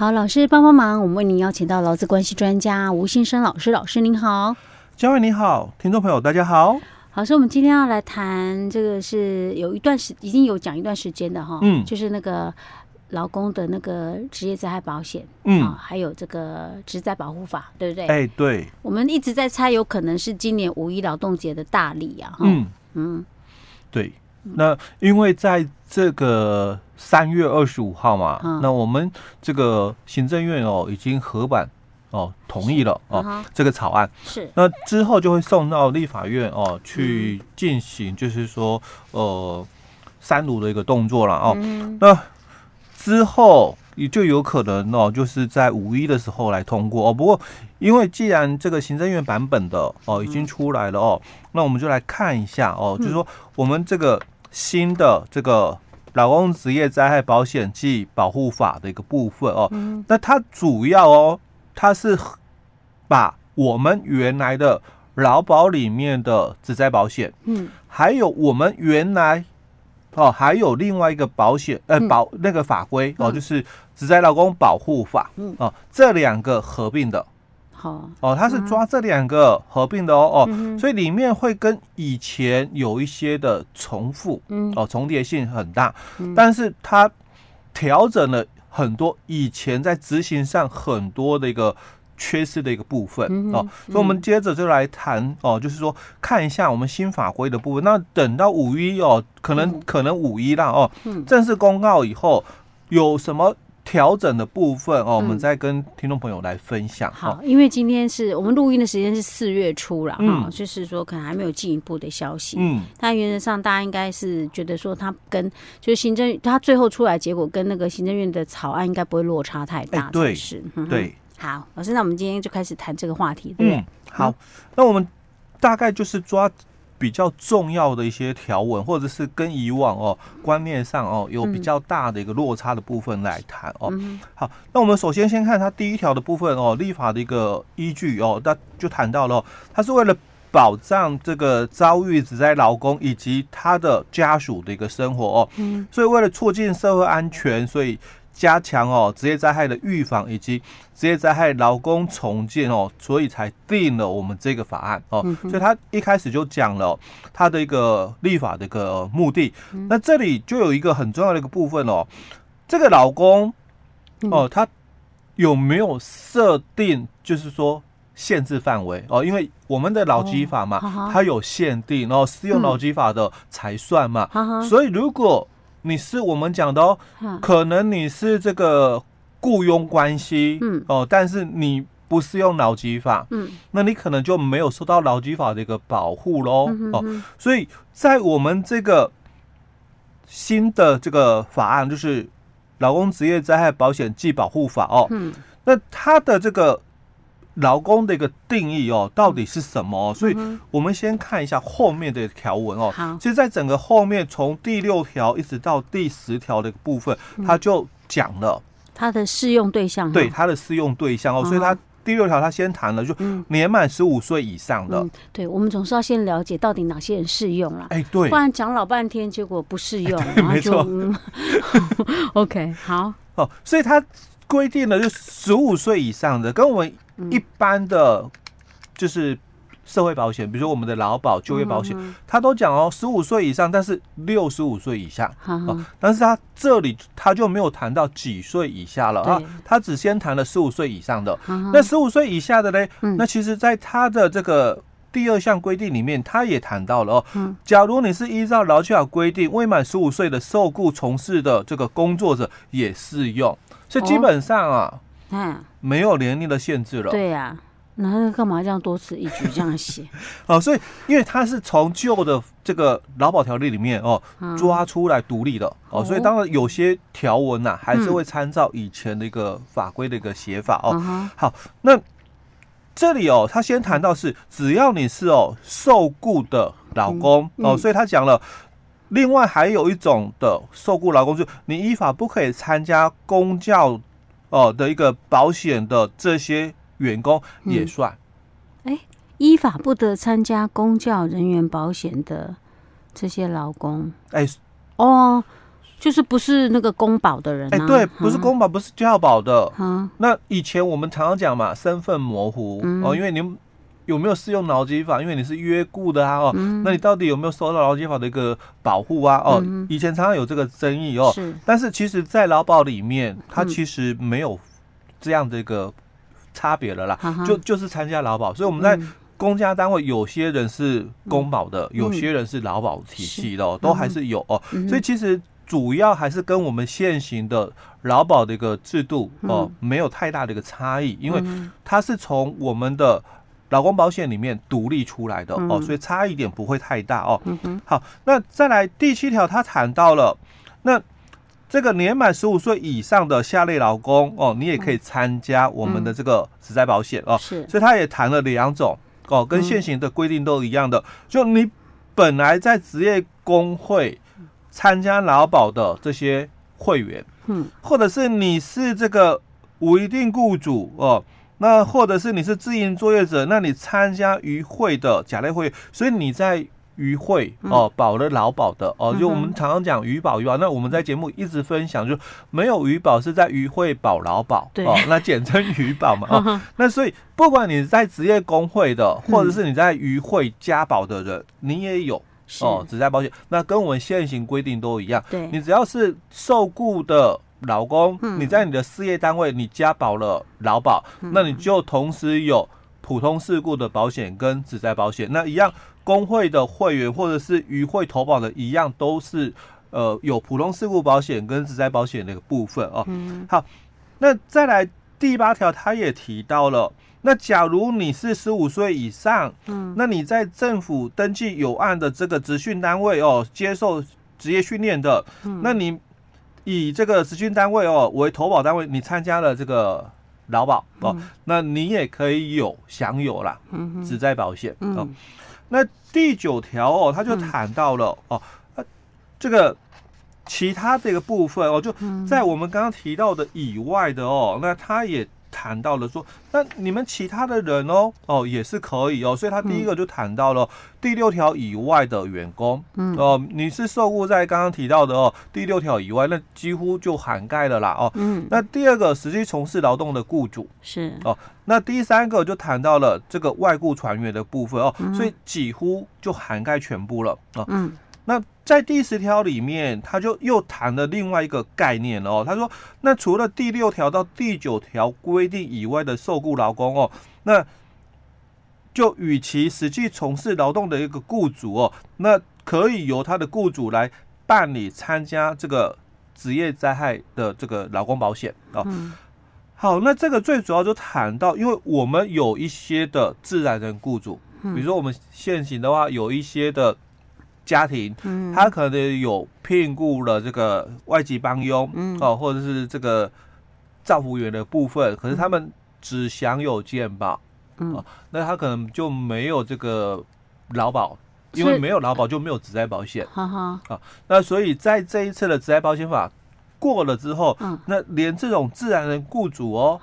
好，老师帮帮忙，我们为您邀请到劳资关系专家吴信生老师，老师您好，嘉惠你好，听众朋友大家好。老师，我们今天要来谈这个是有一段时已经有讲一段时间的哈，嗯，就是那个劳工的那个职业灾害保险，嗯，还有这个职灾保护法，对不对？哎，对，我们一直在猜，有可能是今年五一劳动节的大礼啊，嗯。嗯，对。那因为在这个三月二十五号嘛，嗯、那我们这个行政院哦已经合版哦同意了哦、嗯、这个草案。是，那之后就会送到立法院哦去进行，就是说呃三读的一个动作了哦，嗯、那之后。也就有可能哦，就是在五一的时候来通过。哦。不过，因为既然这个行政院版本的哦已经出来了哦，那我们就来看一下哦，就是说我们这个新的这个劳工职业灾害保险暨保护法的一个部分哦，那它主要哦，它是把我们原来的劳保里面的职灾保险，嗯，还有我们原来。哦，还有另外一个保险，呃，保那个法规哦，就是《职灾劳工保护法》哦，这两个合并的，好。哦，它是抓这两个合并的哦哦，所以里面会跟以前有一些的重复，嗯。哦，重叠性很大，但是它调整了很多以前在执行上很多的一个。缺失的一个部分哦，所以我们接着就来谈哦，就是说看一下我们新法规的部分。那等到五一哦，可能可能五一啦哦，正式公告以后有什么调整的部分哦，我们再跟听众朋友来分享。好，因为今天是我们录音的时间是四月初了哈，就是说可能还没有进一步的消息。嗯，但原则上大家应该是觉得说它跟就是行政它最后出来结果跟那个行政院的草案应该不会落差太大，对，是，对。好，老师，那我们今天就开始谈这个话题，对不对？嗯，好，那我们大概就是抓比较重要的一些条文，或者是跟以往哦观念上哦有比较大的一个落差的部分来谈哦。好，那我们首先先看它第一条的部分哦，立法的一个依据哦，那就谈到了，它是为了保障这个遭遇职灾劳工以及他的家属的一个生活哦，嗯，所以为了促进社会安全，所以。加强哦职业灾害的预防以及职业灾害劳工重建哦，所以才定了我们这个法案哦。所以他一开始就讲了他的一个立法的一个目的。那这里就有一个很重要的一个部分哦，这个劳工哦，他有没有设定就是说限制范围哦？因为我们的劳基法嘛，它有限定，然后适用劳基法的才算嘛。所以如果你是我们讲的哦，可能你是这个雇佣关系，嗯。哦，但是你不适用劳基法，嗯，那你可能就没有受到劳基法的一个保护喽，哦，所以在我们这个新的这个法案，就是《劳工职业灾害保险暨保护法》哦，嗯，那它的这个。劳工的一个定义哦，到底是什么哦？所以我们先看一下后面的条文哦。好，其实，在整个后面从第六条一直到第十条的部分，他就讲了它的适用对象。对，它的适用对象哦。所以他第六条他先谈了，就年满十五岁以上的。对，我们总是要先了解到底哪些人适用了。哎，对，不然讲老半天，结果不适用。没错。OK，好。哦，所以它规定了，就十五岁以上的，跟我们。一般的就是社会保险，比如说我们的劳保、就业保险，他都讲哦，十五岁以上，但是六十五岁以下哦，但是他这里他就没有谈到几岁以下了啊，他只先谈了十五岁以上的。那十五岁以下的呢？那其实在他的这个第二项规定里面，他也谈到了哦，假如你是依照劳基法规定未满十五岁的受雇从事的这个工作者也适用，所以基本上啊。嗯，没有年龄的限制了。对呀、啊，那干嘛这样多此一举这样写？哦，所以因为它是从旧的这个劳保条例里面哦抓出来独立的哦，所以当然有些条文呐、啊、还是会参照以前的一个法规的一个写法哦。好，那这里哦，他先谈到是只要你是哦受雇的老公哦，所以他讲了，另外还有一种的受雇劳工，就你依法不可以参加公教。哦的一个保险的这些员工也算，哎、依法不得参加公教人员保险的这些劳工，哎、欸，哦，就是不是那个公保的人，哎，对，不是公保，不是教保的。嗯，那以前我们常常讲嘛，身份模糊哦，因为您有没有适用劳基法？因为你是约雇的啊，哦，那你到底有没有受到劳基法的一个保护啊？哦，以前常常有这个争议哦。是，但是其实，在劳保里面，它其实没有这样的一个差别了啦，就就是参加劳保，所以我们在。公家单位有些人是公保的，有些人是劳保体系的，都还是有哦。所以其实主要还是跟我们现行的劳保的一个制度哦，没有太大的一个差异，因为它是从我们的劳工保险里面独立出来的哦，所以差异点不会太大哦。好，那再来第七条，他谈到了那这个年满十五岁以上的下列劳工哦，你也可以参加我们的这个职在保险哦。是，所以他也谈了两种。哦，跟现行的规定都一样的，就你本来在职业工会参加劳保的这些会员，嗯，或者是你是这个无一定雇主哦，那或者是你是自营作业者，那你参加渔会的甲类会员，所以你在。渔会哦，保了劳保的哦，就我们常常讲渔保渔保，那我们在节目一直分享，就没有渔保是在渔会保劳保哦，那简称渔保嘛 哦，那所以不管你在职业工会的，或者是你在渔会加保的人，你也有哦，职灾保险，那跟我们现行规定都一样，对，你只要是受雇的劳工，你在你的事业单位你加保了劳保，那你就同时有普通事故的保险跟职灾保险，那一样。工会的会员或者是与会投保的一样，都是呃有普通事故保险跟职灾保险的一个部分哦。嗯。好，那再来第八条，他也提到了，那假如你是十五岁以上，嗯，那你在政府登记有案的这个职训单位哦，接受职业训练的，嗯，那你以这个职训单位哦为投保单位，你参加了这个劳保哦，那你也可以有享有啦，嗯，只在保险哦。那第九条哦，他就谈到了哦，这个其他这个部分哦，就在我们刚刚提到的以外的哦，那他也谈到了说，那你们其他的人哦哦也是可以哦，所以他第一个就谈到了第六条以外的员工，嗯。哦，你是受雇在刚刚提到的哦第六条以外，那几乎就涵盖了啦哦，嗯，那第二个实际从事劳动的雇主是。哦。那第三个就谈到了这个外雇船员的部分哦，所以几乎就涵盖全部了啊。嗯，那在第十条里面，他就又谈了另外一个概念哦。他说，那除了第六条到第九条规定以外的受雇劳工哦，那就与其实际从事劳动的一个雇主哦，那可以由他的雇主来办理参加这个职业灾害的这个劳工保险哦。嗯好，那这个最主要就谈到，因为我们有一些的自然人雇主，比如说我们现行的话，有一些的家庭，他可能有聘雇了这个外籍帮佣，哦，或者是这个照服员的部分，可是他们只享有健保，哦，那他可能就没有这个劳保，因为没有劳保就没有职灾保险，哈哈，啊，那所以在这一次的职灾保险法。过了之后，嗯，那连这种自然人雇主哦，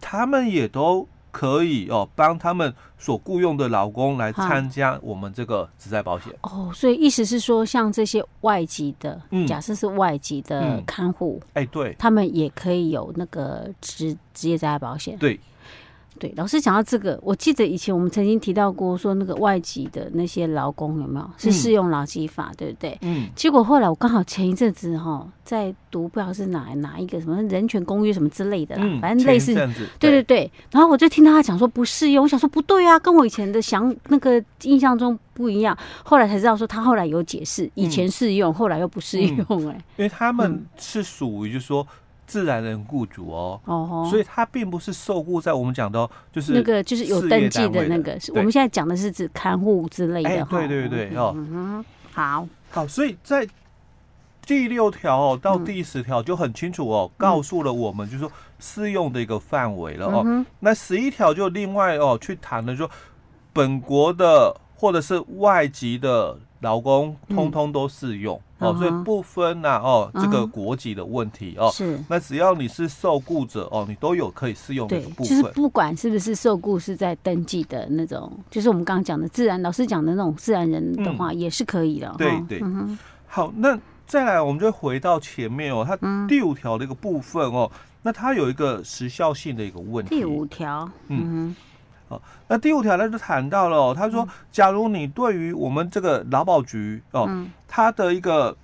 他们也都可以哦，帮他们所雇佣的劳工来参加我们这个职灾保险。哦，所以意思是说，像这些外籍的，嗯，假设是外籍的看护，哎，对，他们也可以有那个职职业灾害保险。对。对，老师讲到这个，我记得以前我们曾经提到过，说那个外籍的那些劳工有没有是适用劳基法，嗯、对不对？嗯。结果后来我刚好前一阵子哈在读，不知道是哪哪一个什么人权公约什么之类的啦，嗯、反正类似。对，对对对。然后我就听到他讲说不适用，我想说不对啊，跟我以前的想那个印象中不一样。后来才知道说他后来有解释，以前适用，嗯、后来又不适用，哎、嗯，因为他们是属于就是说。自然人雇主哦，哦，所以他并不是受雇在我们讲的，就是那个就是有登记的那个。我们现在讲的是指看护之类的。哎，对对对哦，嗯，好，好，所以在第六条哦到第十条就很清楚哦，告诉了我们就是说适用的一个范围了哦。那十一条就另外哦去谈了，说本国的或者是外籍的劳工，通通都适用。哦，所以不分呐，哦，这个国籍的问题哦，是，那只要你是受雇者哦，你都有可以适用的部分。就是不管是不是受雇是在登记的那种，就是我们刚刚讲的自然老师讲的那种自然人的话，也是可以的。对对。好，那再来，我们就回到前面哦，它第五条的一个部分哦，嗯、那它有一个时效性的一个问题。第五条，嗯，好、哦，那第五条呢就谈到了、哦，他说，假如你对于我们这个劳保局哦，嗯、它的一个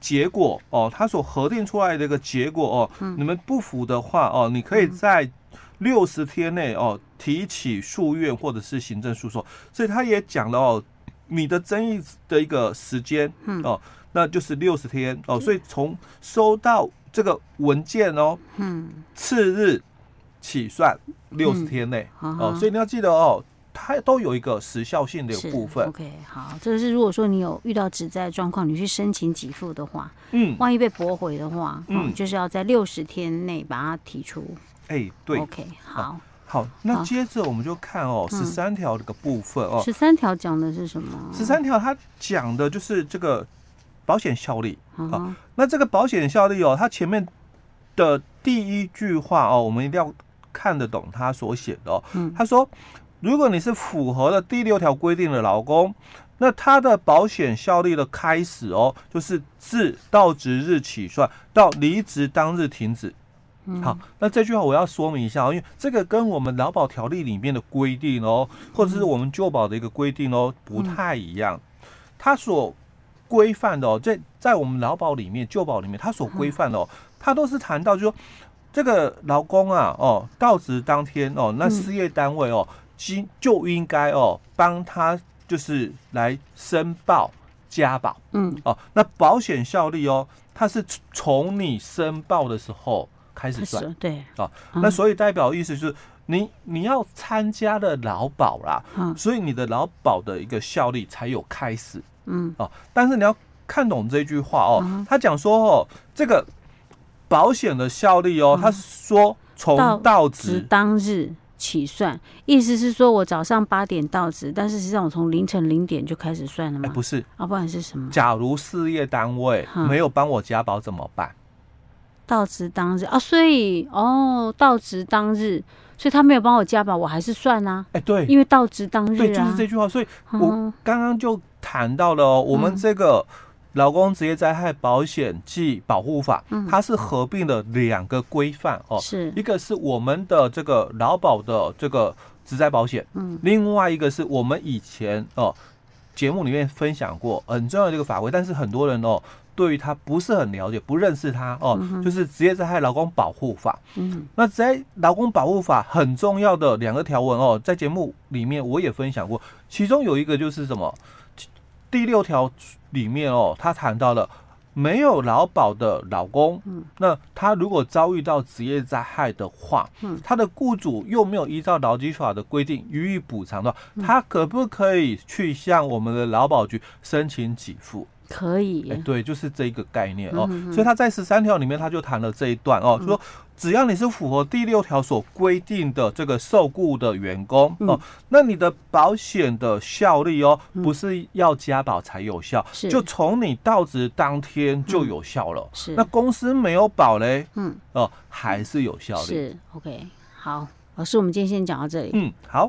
结果哦，它所核定出来的一个结果哦，嗯、你们不服的话哦，你可以在六十天内哦提起诉愿或者是行政诉讼。所以他也讲了哦，你的争议的一个时间哦。嗯那就是六十天哦，所以从收到这个文件哦，嗯，次日起算六十天内、嗯、哦，所以你要记得哦，它都有一个时效性的部分。OK，好，这个是如果说你有遇到职灾状况，你去申请给付的话，嗯，万一被驳回的话，嗯，嗯。就是要在六十天内把它提出。哎、欸，对，OK，好，好，那接着我们就看哦，十三条这个部分哦，十三条讲的是什么？十三条它讲的就是这个。保险效力，好，那这个保险效力哦，它前面的第一句话哦，我们一定要看得懂他所写的哦。他说，如果你是符合了第六条规定的劳工，那他的保险效力的开始哦，就是自到职日起算，到离职当日停止。好，那这句话我要说明一下哦，因为这个跟我们劳保条例里面的规定哦，或者是我们旧保的一个规定哦，不太一样。他所规范的哦，在在我们劳保里面、旧保里面，他所规范的哦，它都是谈到，就说这个劳工啊，哦，到职当天哦，那事业单位哦，应就应该哦，帮他就是来申报加保，嗯，哦，那保险效力哦，它是从你申报的时候开始算，对，哦，那所以代表意思就是你你要参加了劳保啦，所以你的劳保的一个效力才有开始。嗯。哦，但是你要看懂这句话哦，嗯、他讲说哦，这个保险的效力哦，嗯、他是说从到职当日起算，意思是说我早上八点到职，但是实际上我从凌晨零点就开始算了吗？欸、不是，啊，不然是什么？假如事业单位没有帮我加保怎么办？到职当日啊，所以哦，到职当日，所以他没有帮我加保，我还是算啊。哎、欸，对，因为到职当日、啊，对，就是这句话。所以我刚刚就。谈到了哦，我们这个劳工职业灾害保险暨保护法，它是合并了两个规范哦，是。一个是我们的这个劳保的这个职灾保险，嗯，另外一个是我们以前哦节目里面分享过很重要的这个法规，但是很多人哦对于它不是很了解，不认识它哦，就是职业灾害劳工保护法，嗯，那在劳工保护法很重要的两个条文哦，在节目里面我也分享过，其中有一个就是什么？第六条里面哦，他谈到了没有劳保的老公，嗯，那他如果遭遇到职业灾害的话，嗯，他的雇主又没有依照劳基法的规定予以补偿的话，他可不可以去向我们的劳保局申请给付？可以，哎，对，就是这一个概念哦。所以他在十三条里面他就谈了这一段哦，就说只要你是符合第六条所规定的这个受雇的员工哦，那你的保险的效力哦，不是要加保才有效，就从你到职当天就有效了。是，那公司没有保嘞，嗯，哦，还是有效力。是，OK，好，老师，我们今天先讲到这里。嗯，好。